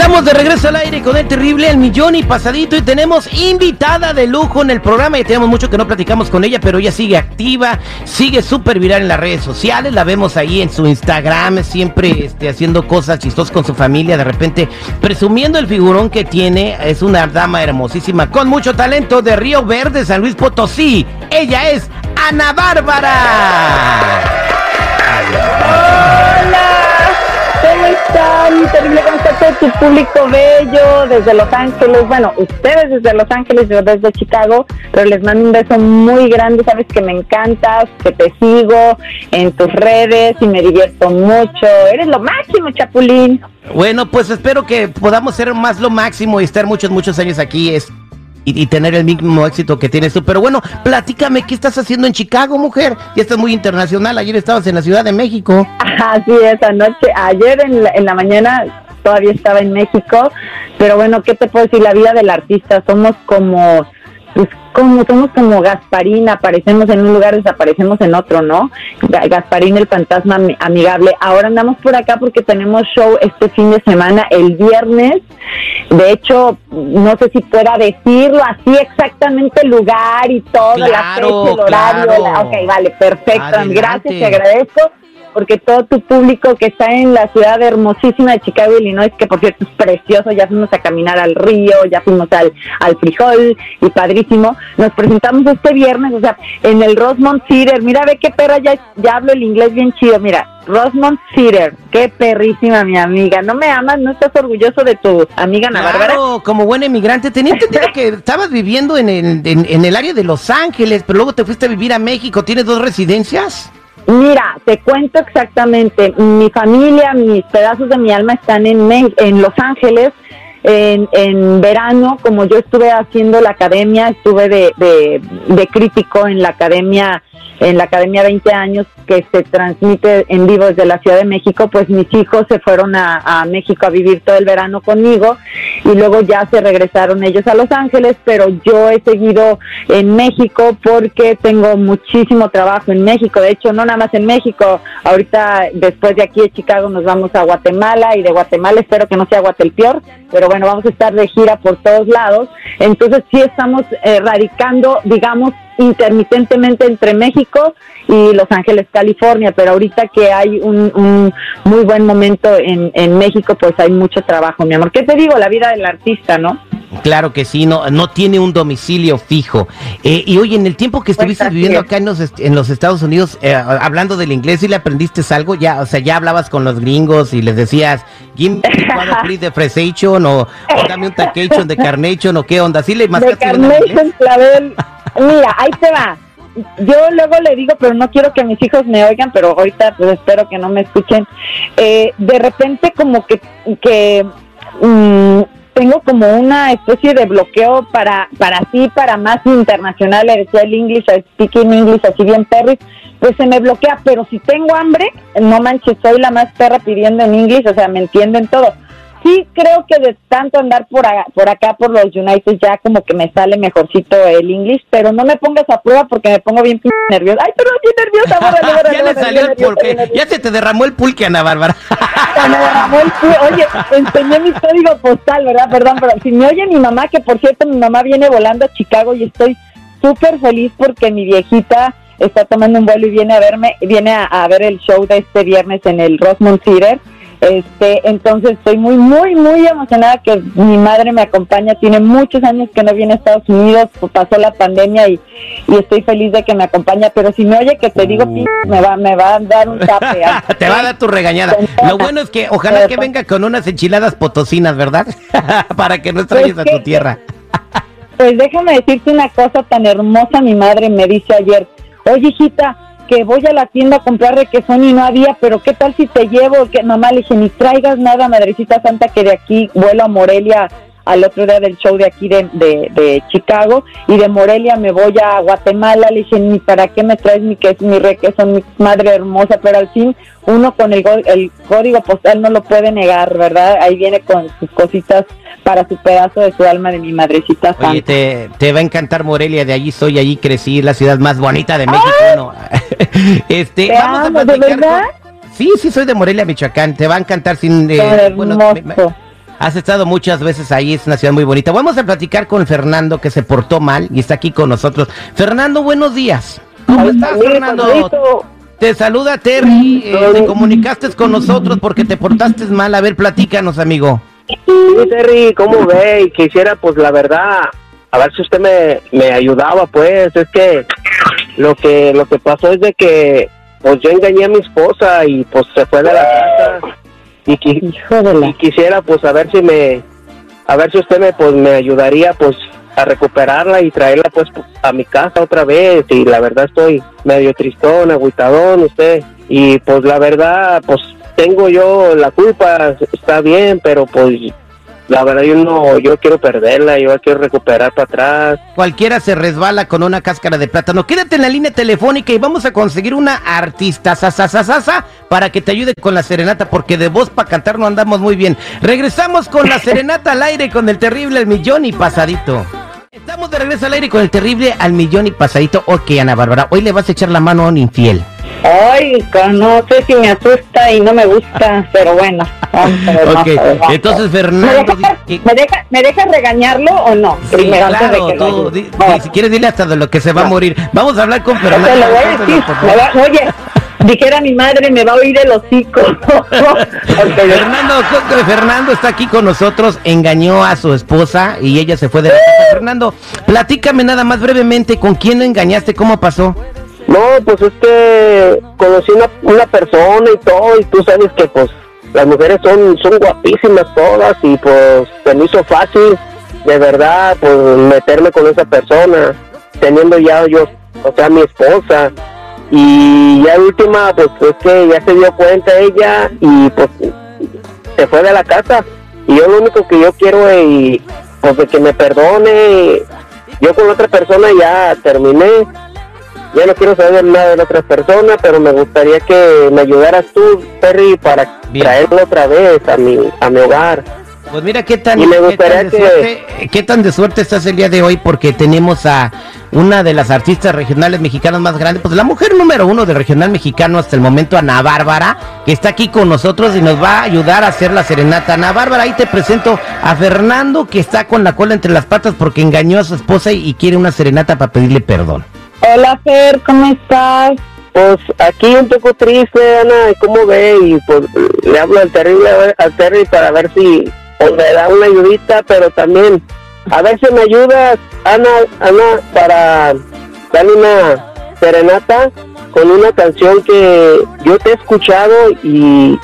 Estamos de regreso al aire con el terrible El Millón y Pasadito y tenemos invitada de lujo en el programa y tenemos mucho que no platicamos con ella, pero ella sigue activa, sigue súper viral en las redes sociales, la vemos ahí en su Instagram, siempre este, haciendo cosas chistosas con su familia, de repente presumiendo el figurón que tiene, es una dama hermosísima con mucho talento de Río Verde, San Luis Potosí. Ella es Ana Bárbara. ¿Cómo están? Terrible, ¿cómo está todo tu público bello desde Los Ángeles? Bueno, ustedes desde Los Ángeles, yo desde Chicago, pero les mando un beso muy grande, sabes que me encantas, que te sigo en tus redes y me divierto mucho. Eres lo máximo, Chapulín. Bueno, pues espero que podamos ser más lo máximo y estar muchos, muchos años aquí es, y, tener el mismo éxito que tienes tú. Pero bueno, platícame, ¿qué estás haciendo en Chicago, mujer? Ya estás muy internacional, ayer estabas en la Ciudad de México. Así es, anoche, ayer en la, en la mañana todavía estaba en México, pero bueno, ¿qué te puedo decir? La vida del artista, somos como, pues como, somos como Gasparín, aparecemos en un lugar, desaparecemos en otro, ¿no? Ga- Gasparín el fantasma ami- amigable. Ahora andamos por acá porque tenemos show este fin de semana, el viernes. De hecho, no sé si pueda decirlo así exactamente el lugar y todo, la Claro, fecha, el horario. claro. la- ok, vale, perfecto. Adelante. Gracias, te agradezco porque todo tu público que está en la ciudad hermosísima de Chicago, Illinois, que por cierto es precioso, ya fuimos a caminar al río, ya fuimos al, al frijol y padrísimo, nos presentamos este viernes, o sea, en el Rosemont Theater, mira, ve qué perra, ya, ya hablo el inglés bien chido, mira, Rosemont Theater, qué perrísima mi amiga, ¿no me amas? ¿No estás orgulloso de tu amiga Ana Bárbara? Claro, como buen emigrante. Tenía entendido que estabas viviendo en el, en, en el área de Los Ángeles, pero luego te fuiste a vivir a México. ¿Tienes dos residencias? Mira, te cuento exactamente. Mi familia, mis pedazos de mi alma están en, Me- en Los Ángeles. En, en verano, como yo estuve haciendo la academia, estuve de, de, de crítico en la academia, en la academia 20 años que se transmite en vivo desde la Ciudad de México, pues mis hijos se fueron a, México a vivir todo el verano conmigo y luego ya se regresaron ellos a Los Ángeles, pero yo he seguido en México porque tengo muchísimo trabajo en México, de hecho no nada más en México, ahorita después de aquí de Chicago nos vamos a Guatemala y de Guatemala espero que no sea Guatelpeor, pero bueno, vamos a estar de gira por todos lados, entonces sí estamos eh, radicando, digamos, intermitentemente entre México y Los Ángeles, California, pero ahorita que hay un, un muy buen momento en, en México, pues hay mucho trabajo, mi amor. ¿Qué te digo? La vida del artista, ¿no? Claro que sí, no, no tiene un domicilio fijo. Eh, y oye, en el tiempo que estuviste así viviendo es. acá en los, en los Estados Unidos, eh, hablando del inglés, ¿y le aprendiste algo? Ya, o sea, ya hablabas con los gringos y les decías, one please de fresation o, o dame un tacation de carnation o qué onda. ¿Sí le de bien al Carnation? Clavel. Mira, ahí te va. Yo luego le digo, pero no quiero que mis hijos me oigan, pero ahorita pues espero que no me escuchen. Eh, de repente como que, que mm, tengo como una especie de bloqueo para para sí, para más internacional, le decía el English, I speaking English, así bien perris, pues se me bloquea, pero si tengo hambre, no manches, soy la más perra pidiendo en English, o sea, me entienden todo sí creo que de tanto andar por, por acá, por los United, ya como que me sale mejorcito el inglés, pero no me pongas a prueba porque me pongo bien nerviosa. Ay, pero bien nerviosa, Ya le salió el pulque, ya se te derramó el pulque, Ana Bárbara. se me derramó el pulque. Oye, enseñé mi código postal, ¿verdad? Perdón, pero si me oye mi mamá, que por cierto mi mamá viene volando a Chicago y estoy súper feliz porque mi viejita está tomando un vuelo y viene a verme, viene a, a ver el show de este viernes en el Rosemont Theater este, entonces estoy muy, muy, muy emocionada que mi madre me acompaña. Tiene muchos años que no viene a Estados Unidos, pues, pasó la pandemia y, estoy feliz de que me acompaña. Pero si me oye que te digo, uh. me va, me va a dar un tape. ¿ah? te va a dar tu regañada. Lo bueno es que ojalá que venga con unas enchiladas potosinas, ¿verdad? Para que no extrañes pues a tu tierra. pues déjame decirte una cosa tan hermosa. Mi madre me dice ayer, oye hijita, que voy a la tienda a comprar requesón y no había, pero ¿qué tal si te llevo? Que mamá le dije, ni traigas nada, madrecita santa, que de aquí vuelo a Morelia al otro día del show de aquí de, de, Chicago y de Morelia me voy a Guatemala, le dije, ni para qué me traes mi, que mi requesón, mi madre hermosa, pero al fin uno con el, el código postal no lo puede negar, ¿verdad? Ahí viene con sus cositas para su pedazo de su alma de mi madrecita Oye, te, va a encantar Morelia, de allí soy, allí crecí, la ciudad más bonita de México. este, vamos a platicar ¿de verdad? Sí, sí, soy de Morelia, Michoacán. Te va a encantar sin... Eh, bueno, has estado muchas veces ahí, es una ciudad muy bonita. Vamos a platicar con Fernando, que se portó mal y está aquí con nosotros. Fernando, buenos días. ¿Cómo estás, Fernando? Te saluda Terry, eh, te comunicaste con nosotros porque te portaste mal. A ver, platícanos, amigo. Sí, Terry, ¿cómo ve? Quisiera, pues, la verdad, a ver si usted me, me ayudaba, pues, es que lo que lo que pasó es de que, pues, yo engañé a mi esposa y, pues, se fue de la casa. Y, y quisiera, pues, a ver si me, a ver si usted me, pues, me ayudaría, pues, a recuperarla y traerla, pues, a mi casa otra vez. Y la verdad estoy medio tristón, agüitadón, usted, y, pues, la verdad, pues, tengo yo la culpa, está bien, pero pues la verdad yo no, yo quiero perderla, yo quiero recuperar para atrás. Cualquiera se resbala con una cáscara de plátano. Quédate en la línea telefónica y vamos a conseguir una artista sasasasasa para que te ayude con la serenata, porque de voz para cantar no andamos muy bien. Regresamos con la serenata al aire con el terrible El Millón y Pasadito. Estamos de regreso al aire con el terrible al millón y pasadito. Ok, Ana Bárbara, hoy le vas a echar la mano a un infiel. Ay, no sé si me asusta y no me gusta, pero bueno. ok, entonces Fernando... ¿Me deja, regañarlo o no? Primero, antes de que tú, si quieres dile hasta de lo que se va a morir. Vamos a hablar con Fernando. Te lo voy a decir. oye, dijera mi madre, me va a oír el hocico. Fernando, Fernando está aquí con nosotros, engañó a su esposa y ella se fue de la casa. Fernando, platícame nada más brevemente, ¿con quién lo engañaste? ¿Cómo pasó? No, pues es que conocí una, una persona y todo, y tú sabes que pues las mujeres son, son guapísimas todas, y pues se me hizo fácil, de verdad, pues meterme con esa persona, teniendo ya yo, o sea, mi esposa, y ya última, pues es que ya se dio cuenta ella, y pues se fue de la casa, y yo lo único que yo quiero es, pues de que me perdone, yo con otra persona ya terminé, ya no quiero saber nada de la otra persona, pero me gustaría que me ayudaras tú, Perry, para traerlo otra vez a mi, a mi hogar. Pues mira qué tan, qué tan, de suerte, qué tan de suerte estás el día de hoy porque tenemos a una de las artistas regionales mexicanas más grandes, pues la mujer número uno del regional mexicano hasta el momento, Ana Bárbara, que está aquí con nosotros y nos va a ayudar a hacer la serenata. Ana Bárbara, ahí te presento a Fernando que está con la cola entre las patas porque engañó a su esposa y quiere una serenata para pedirle perdón. Hola Fer, ¿cómo estás? Pues aquí un poco triste, Ana, ¿cómo ve? Y pues le hablo al terrible al Terry para ver si me da una ayudita, pero también a ver si me ayudas, Ana, Ana, para darle una serenata con una canción que yo te he escuchado y,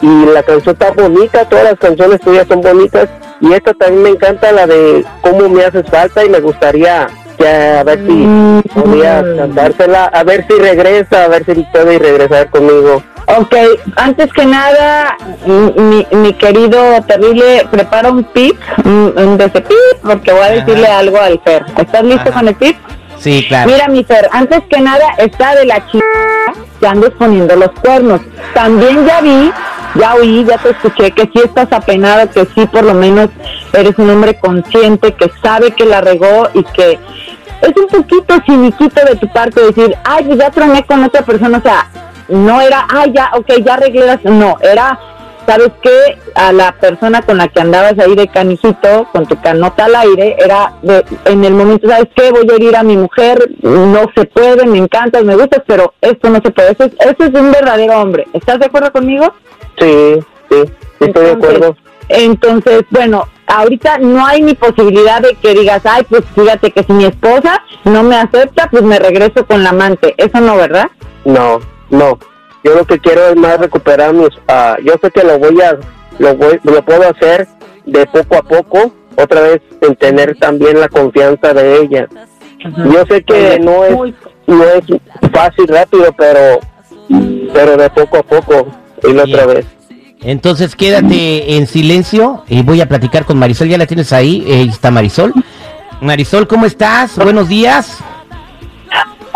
y la canción está bonita, todas las canciones tuyas son bonitas y esta también me encanta, la de cómo me haces falta y me gustaría a ver si mm. podía cantársela, a ver si regresa, a ver si puede regresar conmigo. Ok, antes que nada, mi, mi querido terrible, prepara un pip, un, ese pip, porque voy a decirle algo al Fer. ¿Estás listo con el pip? Sí, claro. Mira, mi Fer, antes que nada, está de la chica que andes poniendo los cuernos. También ya vi ya oí, ya te escuché, que sí estás apenado, que sí por lo menos eres un hombre consciente, que sabe que la regó y que es un poquito ciniquito de tu parte decir, ay, pues ya troné con otra persona, o sea, no era, ay, ya, ok, ya arreglé no, era, ¿sabes qué? A la persona con la que andabas ahí de canijito, con tu canota al aire, era de, en el momento, ¿sabes qué? Voy a herir a mi mujer, no se puede, me encantas, me gustas, pero esto no se puede. Eso es, eso es un verdadero hombre. ¿Estás de acuerdo conmigo? Sí, sí, sí estoy de acuerdo. Entonces, bueno, ahorita no hay ni posibilidad de que digas, ay, pues fíjate que si mi esposa no me acepta, pues me regreso con la amante. Eso no, ¿verdad? No, no. Yo lo que quiero es más recuperar mis... ah, yo sé que lo voy a... Lo, voy, lo puedo hacer de poco a poco, otra vez en tener también la confianza de ella. Yo sé que no es, no es fácil, rápido, pero, pero de poco a poco, y la otra vez. Entonces quédate en silencio y voy a platicar con Marisol. Ya la tienes ahí. eh, Ahí está Marisol. Marisol, ¿cómo estás? Buenos días.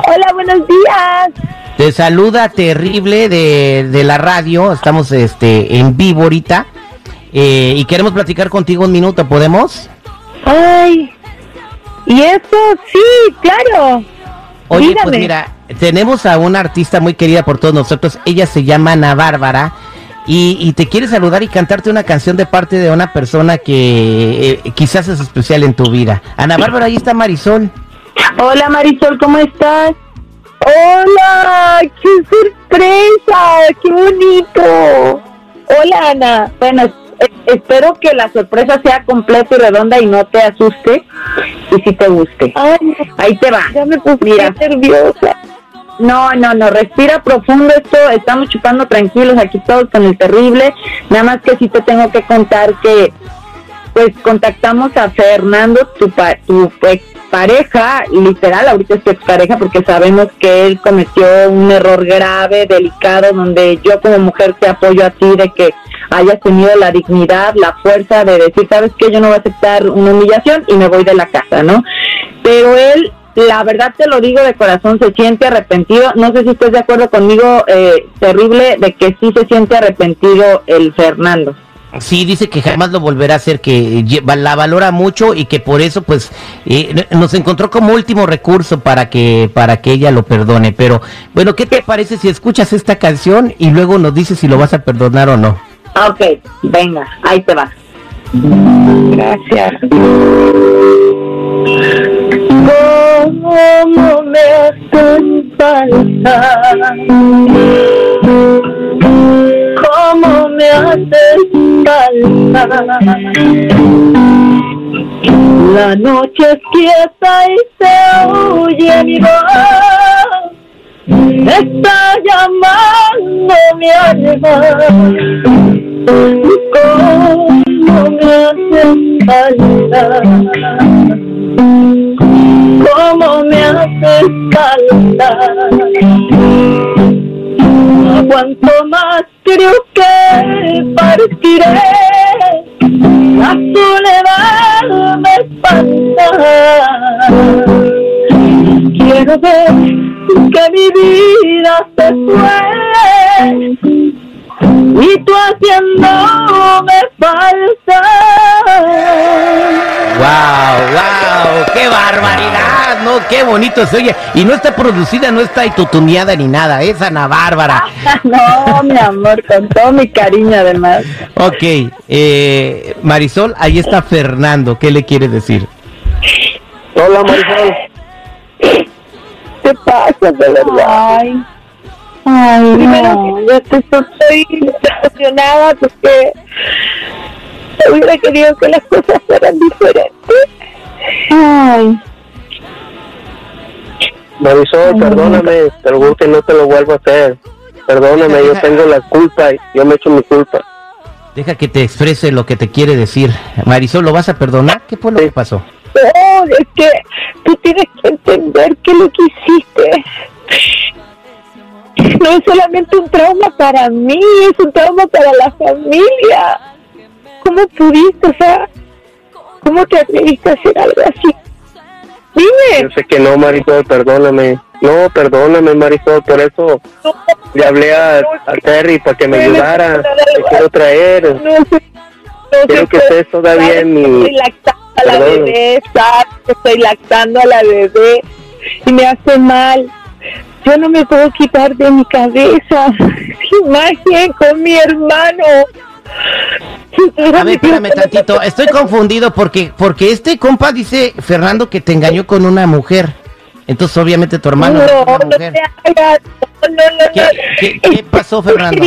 Hola, buenos días. Te saluda terrible de, de la radio. Estamos este en vivo ahorita. eh, y queremos platicar contigo un minuto. ¿Podemos? Ay, y eso, sí, claro. Oye, Dígame. pues mira, tenemos a una artista muy querida por todos nosotros. Ella se llama Ana Bárbara. Y, y te quiere saludar y cantarte una canción de parte de una persona que eh, quizás es especial en tu vida. Ana Bárbara, ahí está Marisol. Hola Marisol, ¿cómo estás? Hola, qué sorpresa, qué bonito. Hola Ana. Bueno, eh, espero que la sorpresa sea completa y redonda y no te asuste y si te guste. Ahí te va. Ya me puse Mira. nerviosa. No, no, no, respira profundo esto, estamos chupando tranquilos aquí todos con el terrible, nada más que sí te tengo que contar que pues contactamos a Fernando, tu, pa- tu ex pareja, literal, ahorita es tu ex pareja, porque sabemos que él cometió un error grave, delicado, donde yo como mujer te apoyo a ti de que hayas tenido la dignidad, la fuerza de decir, sabes que yo no voy a aceptar una humillación y me voy de la casa, ¿no? Pero él, la verdad te lo digo de corazón, se siente arrepentido. No sé si estás de acuerdo conmigo, eh, terrible, de que sí se siente arrepentido el Fernando. Sí, dice que jamás lo volverá a hacer, que la valora mucho y que por eso, pues, eh, nos encontró como último recurso para que para que ella lo perdone. Pero, bueno, ¿qué te parece si escuchas esta canción y luego nos dices si lo vas a perdonar o no? Ok, venga, ahí te va. Gracias. ¿Cómo me hacen falta? ¿Cómo me hacen La noche es quieta y se oye mi voz. Está llamando mi alma. ¿Cómo me hacen falta? ¿Cómo me hacen falta? No aguanto más, creo que partiré. La soledad me espanta. Quiero ver que mi vida se fue y tú haciéndome falta. ¡Wow! ¡Wow! ¡Qué barbaridad! ¿No? ¡Qué bonito se oye! Y no está producida, no está tutuneada ni nada, es Ana Bárbara. No, mi amor, con todo mi cariño además. Ok, eh, Marisol, ahí está Fernando, ¿qué le quiere decir? Hola, Marisol. ¿Qué pasa, de verdad? Ay, ay, Primero, yo te estoy emocionada porque hubiera querido que las cosas fueran diferentes. Ay, Marisol, perdóname, te lo juro que no te lo vuelvo a hacer. Perdóname, yo tengo la culpa, yo me echo mi culpa. Deja que te exprese lo que te quiere decir. Marisol, ¿lo vas a perdonar? ¿Qué fue lo Sí. que pasó? no, es que tú tienes que entender que lo que hiciste no es solamente un trauma para mí, es un trauma para la familia. ¿Cómo pudiste, o sea, cómo te atreviste a hacer algo así? Yo Dime. sé que no, Marisol, perdóname. No, perdóname, Marisol, por eso le hablé a, a Terry para que me ayudara. Te quiero traer. No sé, no Quiero que estés todavía en mi- Estoy lactando a la Perdón. bebé, sabes estoy lactando a la bebé y me hace mal. Yo no me puedo quitar de mi cabeza imagen con mi hermano. A ver, espérame tantito, estoy confundido porque porque este compa dice Fernando que te engañó con una mujer. Entonces obviamente tu hermano No, es una no te hagas. No, no, no, ¿Qué- no. qué- qué pasó, Fernando?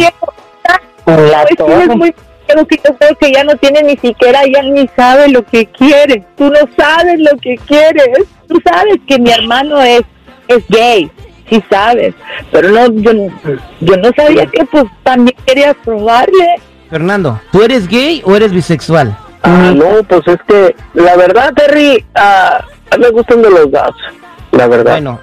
La es muy creo que yo creo que ya no tiene ni siquiera, ya ni sabe lo que quiere. Tú no sabes lo que quieres. Tú sabes que mi hermano es, es gay, sí sabes. Pero no, yo, yo no sabía que pues también querías probarle. Fernando, ¿tú eres gay o eres bisexual? Ah, no, pues es que la verdad, Terry, ah, me gustan de los dos, la verdad. Bueno,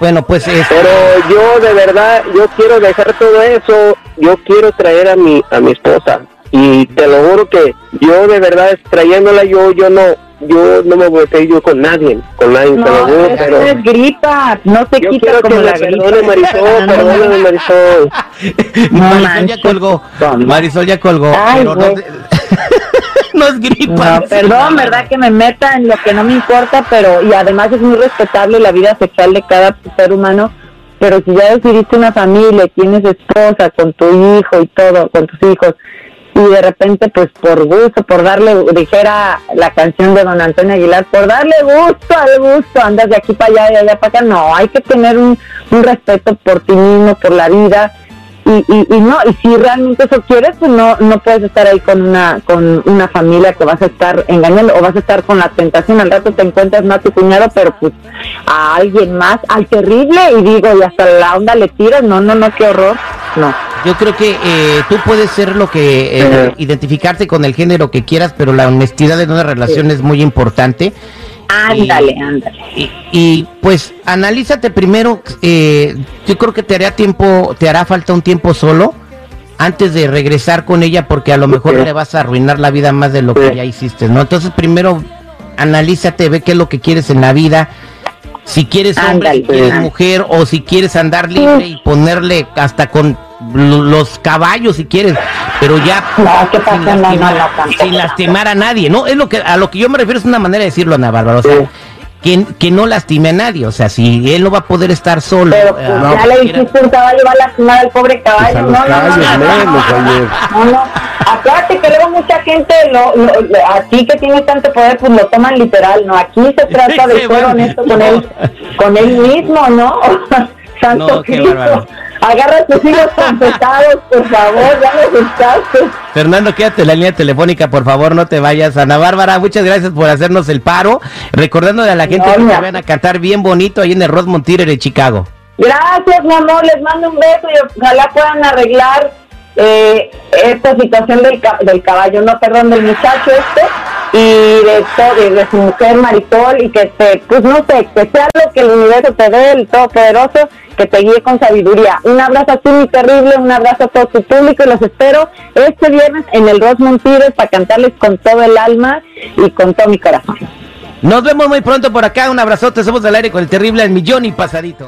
bueno, pues es, Pero yo de verdad, yo quiero dejar todo eso, yo quiero traer a mi a mi esposa y te lo juro que yo de verdad trayéndola yo yo no yo no me voy a yo con nadie, con nadie, te lo juro, eso pero es gripa, no se yo quita quiero que como me la gripa. perdone Marisol, perdóname Marisol. No Marisol ya colgó. Marisol ya colgó. Ay, pero no, no es gripa. No, perdón, verdad que me meta en lo que no me importa, pero y además es muy respetable la vida sexual de cada ser humano, pero si ya decidiste una familia, tienes esposa con tu hijo y todo, con tus hijos, y de repente pues por gusto, por darle, dijera la canción de don Antonio Aguilar, por darle gusto al gusto, andas de aquí para allá de allá para acá, no, hay que tener un, un respeto por ti mismo, por la vida, y, y, y no y si realmente eso quieres pues no no puedes estar ahí con una con una familia que vas a estar engañando o vas a estar con la tentación. Al rato te encuentras no a tu cuñado pero pues a alguien más al terrible y digo y hasta la onda le tiras no no no qué horror. No Yo creo que eh, tú puedes ser lo que, eh, identificarte con el género que quieras, pero la honestidad en una relación es muy importante. ándale ándale Y, y, pues analízate primero, eh, yo creo que te hará tiempo, te hará falta un tiempo solo antes de regresar con ella porque a lo mejor Sí. le vas a arruinar la vida más de lo que ya hiciste, ¿no? Entonces primero analízate, ve qué es lo que quieres en la vida, si quieres hombre, si quieres mujer o si quieres andar libre y ponerle hasta con los caballos si quieres, pero ya no pasa sin lastimar, no tampoco. sin lastimar a nadie, ¿no? Es lo que a lo que yo me refiero es una manera de decirlo, Ana Bárbara, o sea, Sí. que, que no lastime a nadie, o sea, si él no va a poder estar solo, pero pues, eh, ya le dijiste un caballo va a lastimar al pobre caballo Pues a no los no no caballos no, no, menos, no, oye. No, no. Acuérdate que luego mucha gente, lo, lo- lo- a ti que tienes tanto poder, pues lo toman literal, ¿no? Aquí se trata de ser honesto con él, con él mismo, ¿no? Santo No, qué Cristo. Agarra tus hijos confesados, por favor, ya los asustaste. Fernando, quédate en la línea telefónica, por favor, no te vayas. Ana Bárbara, muchas gracias por hacernos el paro. Recordando a la gente No, que te van a cantar bien bonito ahí en el Rosemont Theater de Chicago. Gracias, mi amor, les mando un beso y ojalá puedan arreglar eh, esta situación del, ca- del caballo, no, perdón, del muchacho este y de de su mujer Marisol y que te, pues no sé, que sea lo que el universo te dé, el todopoderoso, que te guíe con sabiduría. Un abrazo a ti, mi terrible, un abrazo a todo tu público y los espero este viernes en el Rosemont Theater para cantarles con todo el alma y con todo mi corazón. Nos vemos muy pronto por acá. Un abrazote. Somos del aire con el terrible al millón y pasadito.